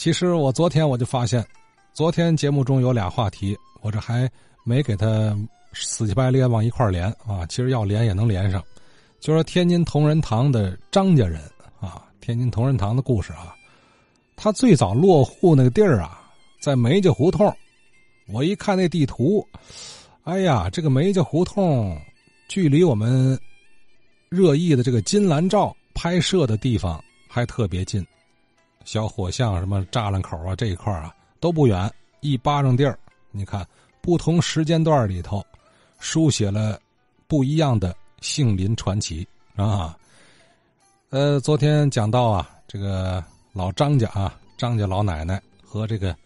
其实我昨天我就发现，昨天节目中有俩话题，我这还没给他死乞白咧往一块儿连啊。其实要连也能连上，就说天津同仁堂的张家人啊，天津同仁堂的故事啊。他最早落户那个地儿啊，在梅家胡同。我一看那地图，哎呀，这个梅家胡同距离我们热议的这个金兰照拍摄的地方还特别近。小火巷什么栅栏口啊这一块啊都不远，一巴掌地儿。你看不同时间段里头，书写了不一样的杏林传奇啊。呃，昨天讲到啊，这个老张家啊，张家老奶奶和这个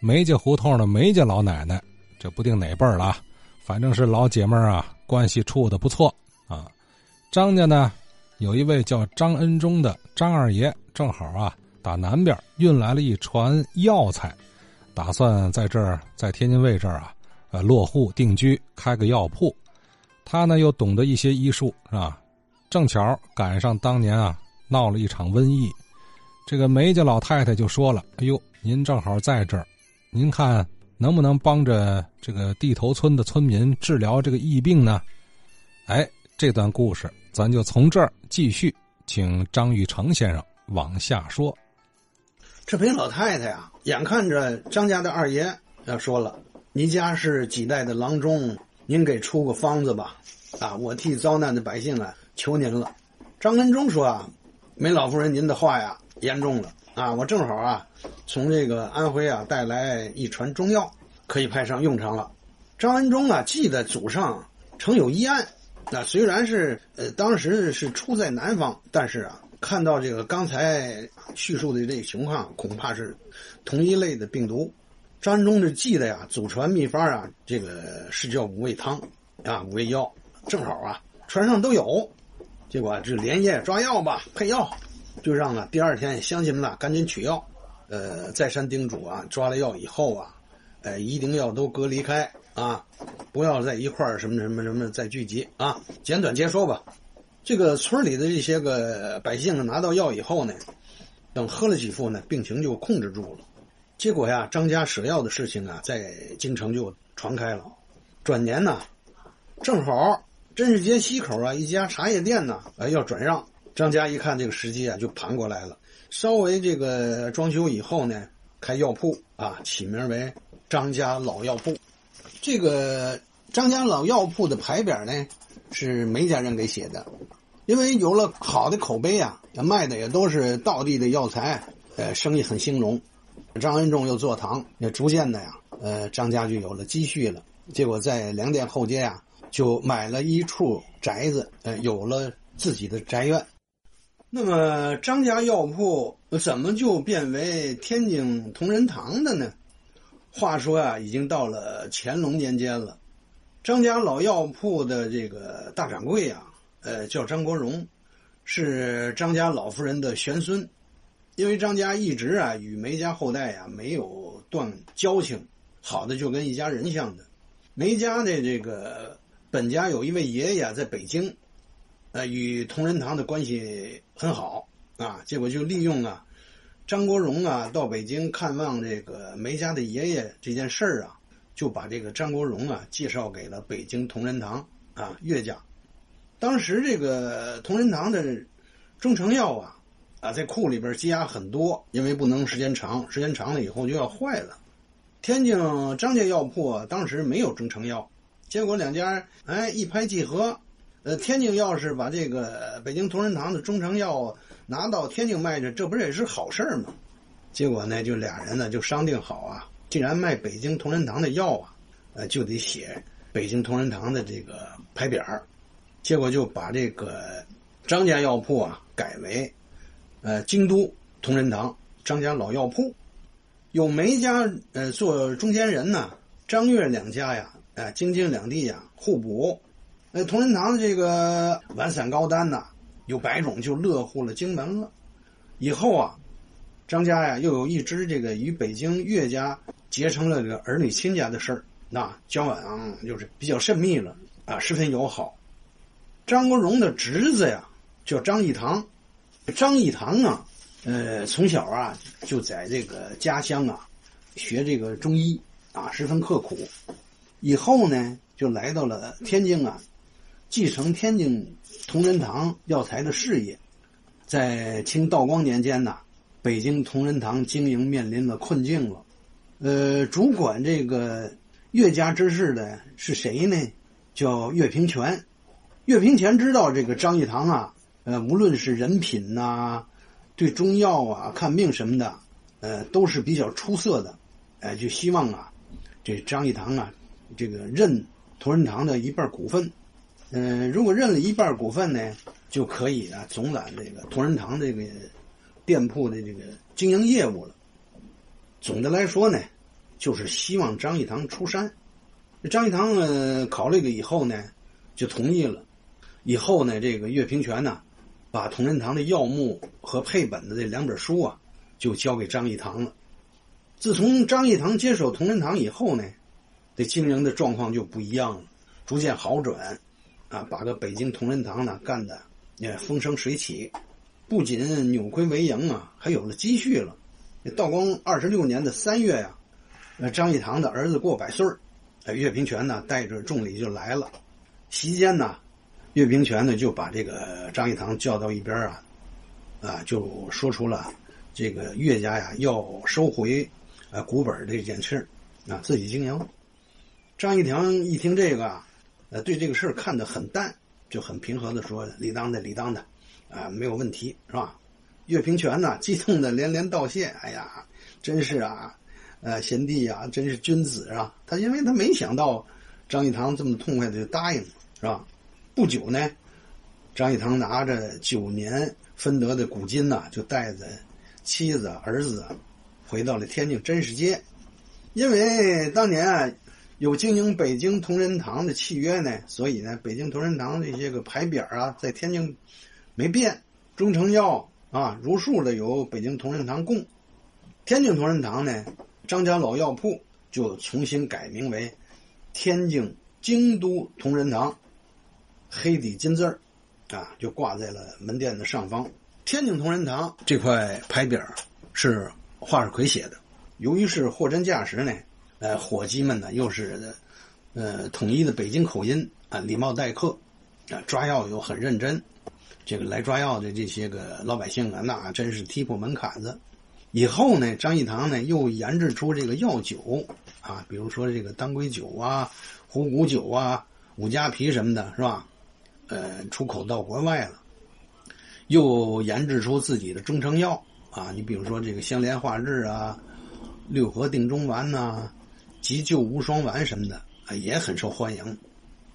梅家胡同的梅家老奶奶，这不定哪辈儿了，反正是老姐妹啊，关系处的不错啊。张家呢，有一位叫张恩忠的张二爷，正好啊。打南边运来了一船药材，打算在这儿，在天津卫这儿啊，呃，落户定居，开个药铺。他呢又懂得一些医术，是吧？正巧赶上当年啊闹了一场瘟疫，这个梅家老太太就说了：“哎呦，您正好在这儿，您看能不能帮着这个地头村的村民治疗这个疫病呢？”哎，这段故事咱就从这儿继续，请张玉成先生往下说。这陪老太太啊，眼看着张家的二爷要说了：“您家是几代的郎中，您给出个方子吧，啊，我替遭难的百姓啊求您了。”张恩忠说：“啊，梅老夫人，您的话呀严重了啊，我正好啊从这个安徽啊带来一船中药，可以派上用场了。”张恩忠啊记得祖上曾有一案，那虽然是呃当时是出在南方，但是啊。看到这个刚才叙述的这个情况，恐怕是同一类的病毒。张中这记得呀，祖传秘方啊，这个是叫五味汤啊，五味药，正好啊，船上都有。结果就连夜抓药吧，配药，就让啊第二天乡亲们呐赶紧取药。呃，再三叮嘱啊，抓了药以后啊，呃，一定要都隔离开啊，不要在一块儿什么什么什么再聚集啊。简短截说吧。这个村里的这些个百姓拿到药以后呢，等喝了几副呢，病情就控制住了。结果呀，张家舍药的事情啊，在京城就传开了。转年呢，正好真是街西口啊一家茶叶店呢，呃要转让。张家一看这个时机啊，就盘过来了。稍微这个装修以后呢，开药铺啊，起名为张家老药铺。这个张家老药铺的牌匾呢。是梅家人给写的，因为有了好的口碑啊，卖的也都是道地的药材，呃，生意很兴隆。张恩仲又坐堂，也逐渐的呀，呃，张家就有了积蓄了。结果在粮店后街啊，就买了一处宅子，呃，有了自己的宅院。那么张家药铺怎么就变为天津同仁堂的呢？话说啊，已经到了乾隆年间了。张家老药铺的这个大掌柜啊，呃，叫张国荣，是张家老夫人的玄孙。因为张家一直啊与梅家后代啊没有断交情，好的就跟一家人像的。梅家的这个本家有一位爷爷在北京，呃，与同仁堂的关系很好啊。结果就利用啊张国荣啊到北京看望这个梅家的爷爷这件事儿啊。就把这个张国荣啊介绍给了北京同仁堂啊岳家。当时这个同仁堂的中成药啊啊在库里边积压很多，因为不能时间长，时间长了以后就要坏了。天津张家药铺当时没有中成药，结果两家哎一拍即合，呃天津要是把这个北京同仁堂的中成药拿到天津卖去，这不是也是好事吗？结果呢就俩人呢就商定好啊。既然卖北京同仁堂的药啊，呃，就得写北京同仁堂的这个牌匾儿，结果就把这个张家药铺啊改为呃京都同仁堂张家老药铺，有梅家呃做中间人呢，张岳两家呀，呃京津两地呀互补，那同仁堂的这个丸散膏丹呐，有百种就乐乎了京门了，以后啊，张家呀又有一支这个与北京岳家。结成了这个儿女亲家的事儿，那交往就是比较甚密了啊，十分友好。张国荣的侄子呀叫张义堂，张义堂啊呃，从小啊就在这个家乡啊学这个中医啊，十分刻苦。以后呢，就来到了天津啊，继承天津同仁堂药材的事业。在清道光年间呢，北京同仁堂经营面临了困境了。呃，主管这个岳家之事的是谁呢？叫岳平泉。岳平泉知道这个张益堂啊，呃，无论是人品呐，对中药啊、看病什么的，呃，都是比较出色的。哎，就希望啊，这张益堂啊，这个认同仁堂的一半股份。嗯，如果认了一半股份呢？就可以啊，总揽这个同仁堂这个店铺的这个经营业务了。总的来说呢，就是希望张益堂出山。张益堂呢考虑了以后呢，就同意了。以后呢，这个岳平泉呢，把同仁堂的药目和配本的这两本书啊，就交给张益堂了。自从张益堂接手同仁堂以后呢，这经营的状况就不一样了，逐渐好转，啊，把个北京同仁堂呢干的。也风生水起，不仅扭亏为盈啊，还有了积蓄了。道光二十六年的三月呀，呃，张义堂的儿子过百岁儿，岳平泉呢带着重礼就来了。席间呢，岳平泉呢就把这个张义堂叫到一边啊，啊，就说出了这个岳家呀要收回呃股本这件事啊，自己经营。张义堂一听这个，呃，对这个事儿看得很淡。就很平和的说：“理当的，理当的，啊，没有问题，是吧？”岳平泉呢，激动的连连道谢：“哎呀，真是啊，呃，贤弟呀，真是君子啊！”他因为他没想到张益堂这么痛快的就答应了，是吧？不久呢，张益堂拿着九年分得的古金呐，就带着妻子儿子回到了天津真实街，因为当年啊。有经营北京同仁堂的契约呢，所以呢，北京同仁堂这些个牌匾啊，在天津没变。中成药啊，如数的由北京同仁堂供。天津同仁堂呢，张家老药铺就重新改名为天津京都同仁堂，黑底金字儿啊，就挂在了门店的上方。天津同仁堂这块牌匾是华世奎写的，由于是货真价实呢。呃，伙计们呢，又是呃统一的北京口音啊，礼貌待客啊，抓药又很认真。这个来抓药的这些个老百姓啊，那真是踢破门槛子。以后呢，张益堂呢又研制出这个药酒啊，比如说这个当归酒啊、虎骨酒啊、五加皮什么的，是吧？呃，出口到国外了。又研制出自己的中成药啊，你比如说这个香莲化质啊、六合定中丸呐。急救无双丸什么的，也很受欢迎。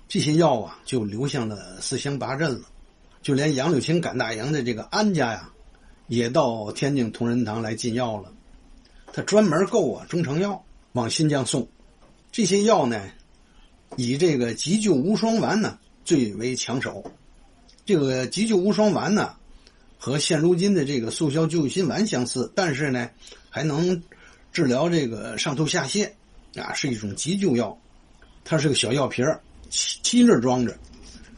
这些药啊，就流向了四乡八镇了。就连杨柳青、赶大洋的这个安家呀，也到天津同仁堂来进药了。他专门购啊中成药往新疆送。这些药呢，以这个急救无双丸呢最为抢手。这个急救无双丸呢，和现如今的这个速效救心丸相似，但是呢，还能治疗这个上吐下泻。啊，是一种急救药，它是个小药瓶儿，七七粒装着。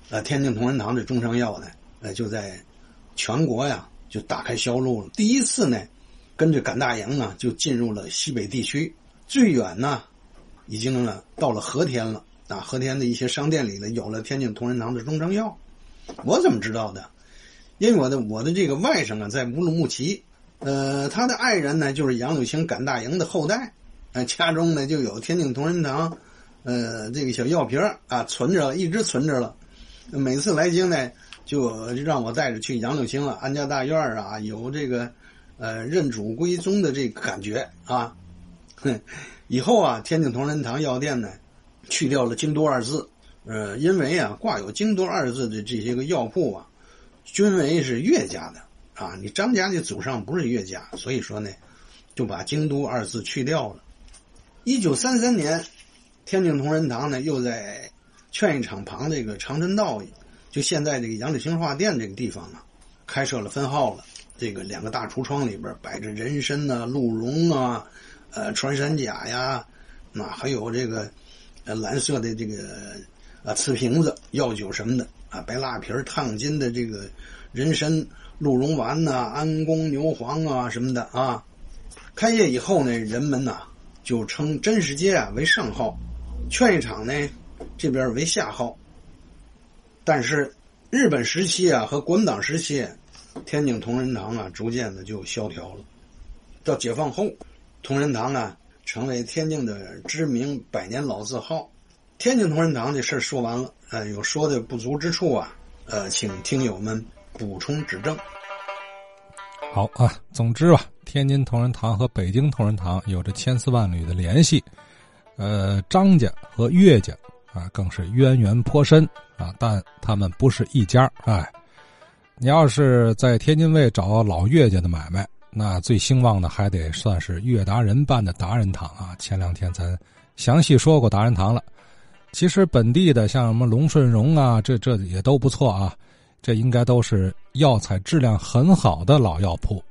呃，天津同仁堂的中成药呢，呃，就在全国呀就打开销路了。第一次呢，跟着赶大营啊，就进入了西北地区，最远呢，已经呢到了和田了。啊，和田的一些商店里呢，有了天津同仁堂的中成药。我怎么知道的？因为我的我的这个外甥啊，在乌鲁木齐，呃，他的爱人呢，就是杨柳青赶大营的后代。呃，家中呢就有天津同仁堂，呃，这个小药瓶啊，存着，一直存着了。每次来京呢，就让我带着去杨柳青了安家大院啊，有这个呃认祖归宗的这个感觉啊。哼，以后啊，天津同仁堂药店呢，去掉了京都二字，呃，因为啊，挂有京都二字的这些个药铺啊，均为是岳家的啊。你张家的祖上不是岳家，所以说呢，就把京都二字去掉了。一九三三年，天津同仁堂呢又在劝业场旁这个长春道，就现在这个杨柳青画店这个地方呢，开设了分号了。这个两个大橱窗里边摆着人参呐、鹿茸啊、呃穿山甲呀，那还有这个蓝色的这个啊瓷瓶子、药酒什么的啊，白蜡皮烫金的这个人参、鹿茸丸呐、安宫牛黄啊什么的啊。开业以后呢，人们呐就称真实街啊为上号，劝业场呢这边为下号。但是日本时期啊和国民党时期，天津同仁堂啊逐渐的就萧条了。到解放后，同仁堂啊成为天津的知名百年老字号。天津同仁堂的事说完了，呃，有说的不足之处啊，呃，请听友们补充指正。好啊，总之吧，天津同仁堂和北京同仁堂有着千丝万缕的联系，呃，张家和岳家啊更是渊源颇深啊，但他们不是一家。哎，你要是在天津卫找老岳家的买卖，那最兴旺的还得算是岳达人办的达人堂啊。前两天咱详细说过达人堂了。其实本地的像什么龙顺荣啊，这这也都不错啊，这应该都是药材质量很好的老药铺。